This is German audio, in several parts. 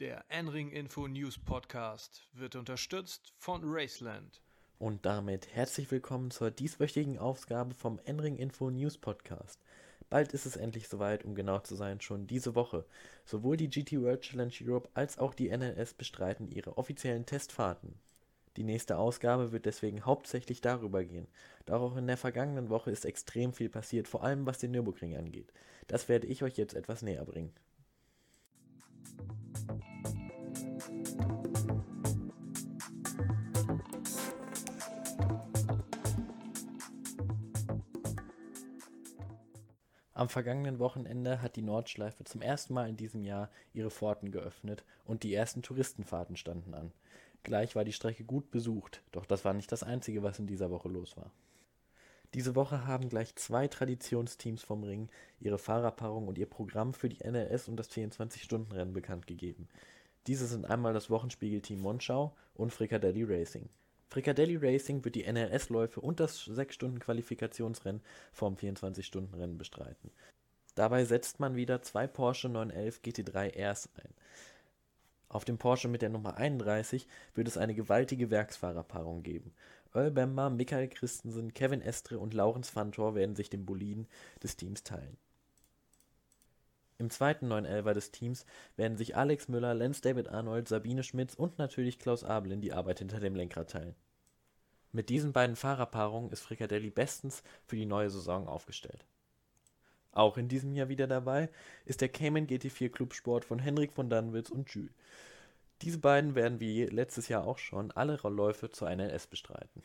Der N-Ring Info News Podcast wird unterstützt von Raceland. Und damit herzlich willkommen zur dieswöchigen Ausgabe vom N-Ring Info News Podcast. Bald ist es endlich soweit, um genau zu sein, schon diese Woche. Sowohl die GT World Challenge Europe als auch die NLS bestreiten ihre offiziellen Testfahrten. Die nächste Ausgabe wird deswegen hauptsächlich darüber gehen. Doch auch in der vergangenen Woche ist extrem viel passiert, vor allem was den Nürburgring angeht. Das werde ich euch jetzt etwas näher bringen. Am vergangenen Wochenende hat die Nordschleife zum ersten Mal in diesem Jahr ihre Pforten geöffnet und die ersten Touristenfahrten standen an. Gleich war die Strecke gut besucht, doch das war nicht das Einzige, was in dieser Woche los war. Diese Woche haben gleich zwei Traditionsteams vom Ring ihre Fahrerpaarung und ihr Programm für die NLS und das 24-Stunden-Rennen bekannt gegeben. Diese sind einmal das Wochenspiegelteam Monschau und Frikadelli Racing. Frikadelli Racing wird die NLS-Läufe und das 6-Stunden-Qualifikationsrennen vom 24-Stunden-Rennen bestreiten. Dabei setzt man wieder zwei Porsche 911 GT3 Rs ein. Auf dem Porsche mit der Nummer 31 wird es eine gewaltige Werksfahrerpaarung geben. Earl Bemba, Michael Christensen, Kevin Estre und Laurens Fantor werden sich den Boliden des Teams teilen. Im zweiten 911er des Teams werden sich Alex Müller, Lance David Arnold, Sabine Schmitz und natürlich Klaus Abelin die Arbeit hinter dem Lenkrad teilen. Mit diesen beiden Fahrerpaarungen ist Fricadelli bestens für die neue Saison aufgestellt. Auch in diesem Jahr wieder dabei ist der Cayman GT4 Clubsport von Henrik von Danwitz und Jules. Diese beiden werden wie letztes Jahr auch schon alle Läufe zur NLS bestreiten.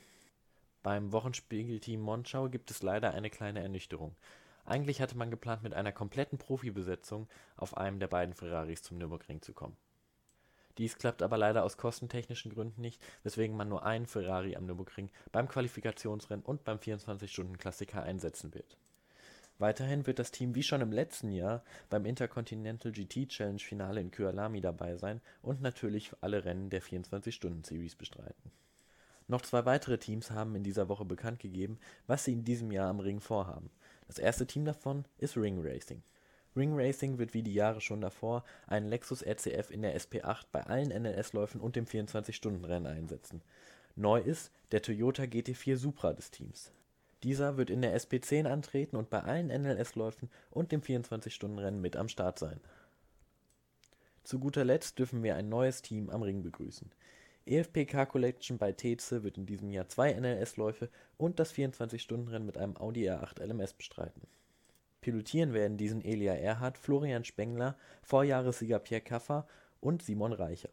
Beim Wochenspiegelteam Monschau gibt es leider eine kleine Ernüchterung. Eigentlich hatte man geplant, mit einer kompletten Profibesetzung auf einem der beiden Ferraris zum Nürburgring zu kommen. Dies klappt aber leider aus kostentechnischen Gründen nicht, weswegen man nur einen Ferrari am Nürburgring beim Qualifikationsrennen und beim 24-Stunden-Klassiker einsetzen wird Weiterhin wird das Team wie schon im letzten Jahr beim Intercontinental GT Challenge Finale in Kyalami dabei sein und natürlich alle Rennen der 24-Stunden-Series bestreiten. Noch zwei weitere Teams haben in dieser Woche bekannt gegeben, was sie in diesem Jahr am Ring vorhaben. Das erste Team davon ist Ring Racing. Ring Racing wird wie die Jahre schon davor einen Lexus RCF in der SP8 bei allen NLS-Läufen und dem 24-Stunden-Rennen einsetzen. Neu ist der Toyota GT4 Supra des Teams dieser wird in der SP10 antreten und bei allen NLS-Läufen und dem 24-Stunden-Rennen mit am Start sein. Zu guter Letzt dürfen wir ein neues Team am Ring begrüßen. EFP Car Collection bei Teze wird in diesem Jahr zwei NLS-Läufe und das 24-Stunden-Rennen mit einem Audi R8 LMS bestreiten. Pilotieren werden diesen Elia Erhardt, Florian Spengler, Vorjahressieger Pierre Kaffer und Simon Reicher.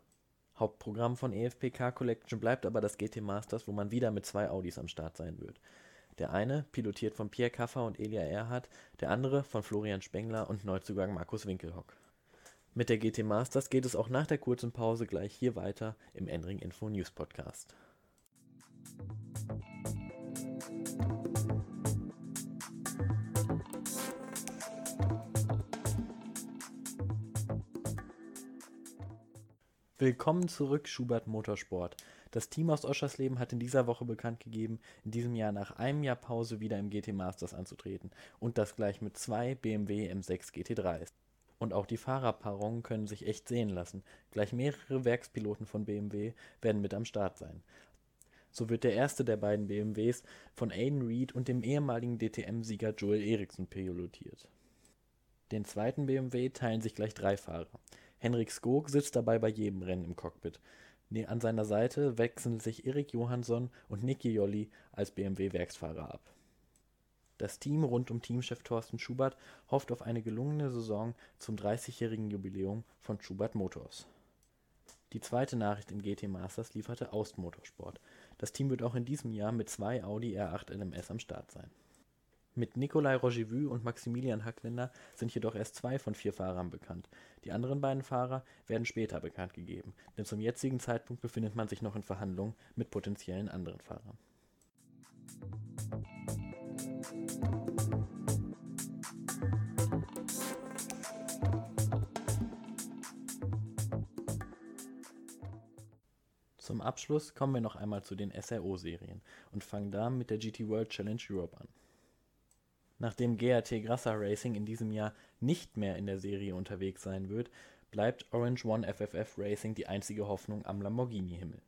Hauptprogramm von EFP Car Collection bleibt aber das GT Masters, wo man wieder mit zwei Audis am Start sein wird. Der eine, pilotiert von Pierre Kaffer und Elia Erhardt, der andere von Florian Spengler und Neuzugang Markus Winkelhock. Mit der GT Masters geht es auch nach der kurzen Pause gleich hier weiter im Endring Info News Podcast. Willkommen zurück, Schubert Motorsport. Das Team aus Oschersleben hat in dieser Woche bekannt gegeben, in diesem Jahr nach einem Jahr Pause wieder im GT Masters anzutreten und das gleich mit zwei BMW M6 GT3s. Und auch die Fahrerpaarungen können sich echt sehen lassen. Gleich mehrere Werkspiloten von BMW werden mit am Start sein. So wird der erste der beiden BMWs von Aiden Reed und dem ehemaligen DTM-Sieger Joel Eriksson pilotiert. Den zweiten BMW teilen sich gleich drei Fahrer. Henrik Skog sitzt dabei bei jedem Rennen im Cockpit. An seiner Seite wechseln sich Erik Johansson und Niki Jolly als BMW-Werksfahrer ab. Das Team rund um Teamchef Thorsten Schubert hofft auf eine gelungene Saison zum 30-jährigen Jubiläum von Schubert Motors. Die zweite Nachricht im GT Masters lieferte Aust Motorsport. Das Team wird auch in diesem Jahr mit zwei Audi R8 LMS am Start sein mit Nikolai Rogivu und Maximilian Hackländer sind jedoch erst zwei von vier Fahrern bekannt. Die anderen beiden Fahrer werden später bekannt gegeben, denn zum jetzigen Zeitpunkt befindet man sich noch in Verhandlungen mit potenziellen anderen Fahrern. Zum Abschluss kommen wir noch einmal zu den SRO-Serien und fangen da mit der GT World Challenge Europe an. Nachdem GAT Grassa Racing in diesem Jahr nicht mehr in der Serie unterwegs sein wird, bleibt Orange One FFF Racing die einzige Hoffnung am Lamborghini-Himmel.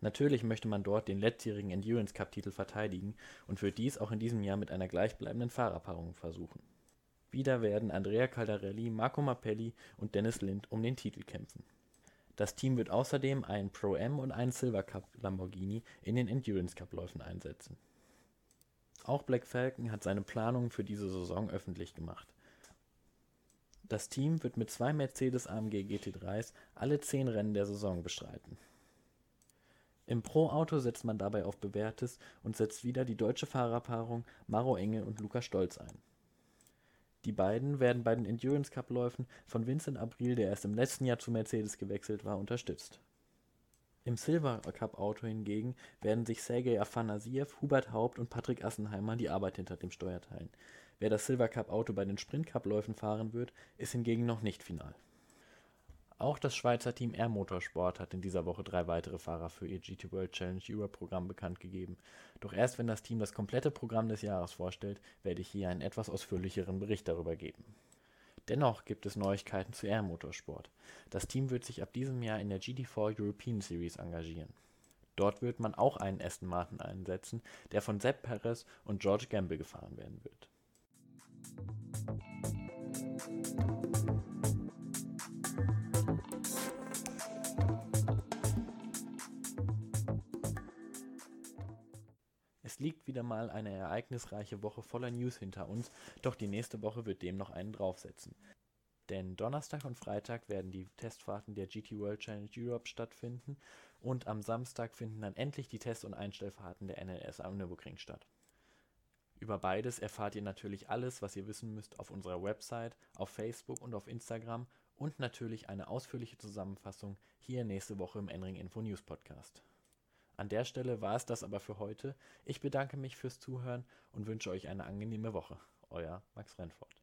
Natürlich möchte man dort den letztjährigen Endurance Cup-Titel verteidigen und wird dies auch in diesem Jahr mit einer gleichbleibenden Fahrerpaarung versuchen. Wieder werden Andrea Caldarelli, Marco Mappelli und Dennis Lind um den Titel kämpfen. Das Team wird außerdem einen Pro-Am und einen Silver Cup Lamborghini in den Endurance Cup-Läufen einsetzen. Auch Black Falcon hat seine Planungen für diese Saison öffentlich gemacht. Das Team wird mit zwei Mercedes AMG GT3s alle zehn Rennen der Saison bestreiten. Im Pro-Auto setzt man dabei auf bewährtes und setzt wieder die deutsche Fahrerpaarung Maro Engel und Lukas Stolz ein. Die beiden werden bei den Endurance Cup-Läufen von Vincent Abril, der erst im letzten Jahr zu Mercedes gewechselt war, unterstützt. Im Silver Cup-Auto hingegen werden sich Sergei Afanasiev, Hubert Haupt und Patrick Assenheimer die Arbeit hinter dem Steuer teilen. Wer das Silver Cup-Auto bei den Sprint Cup-Läufen fahren wird, ist hingegen noch nicht final. Auch das Schweizer Team Air Motorsport hat in dieser Woche drei weitere Fahrer für ihr GT World Challenge Europe Programm bekannt gegeben. Doch erst wenn das Team das komplette Programm des Jahres vorstellt, werde ich hier einen etwas ausführlicheren Bericht darüber geben. Dennoch gibt es Neuigkeiten zu Air Motorsport. Das Team wird sich ab diesem Jahr in der GT4 European Series engagieren. Dort wird man auch einen Aston Martin einsetzen, der von Sepp Perez und George Gamble gefahren werden wird. Es liegt wieder mal eine ereignisreiche Woche voller News hinter uns, doch die nächste Woche wird dem noch einen draufsetzen. Denn Donnerstag und Freitag werden die Testfahrten der GT World Challenge Europe stattfinden und am Samstag finden dann endlich die Test- und Einstellfahrten der NLS am Nürburgring statt. Über beides erfahrt ihr natürlich alles, was ihr wissen müsst, auf unserer Website, auf Facebook und auf Instagram und natürlich eine ausführliche Zusammenfassung hier nächste Woche im Enring Info News Podcast. An der Stelle war es das aber für heute. Ich bedanke mich fürs Zuhören und wünsche euch eine angenehme Woche. Euer Max Rennfort.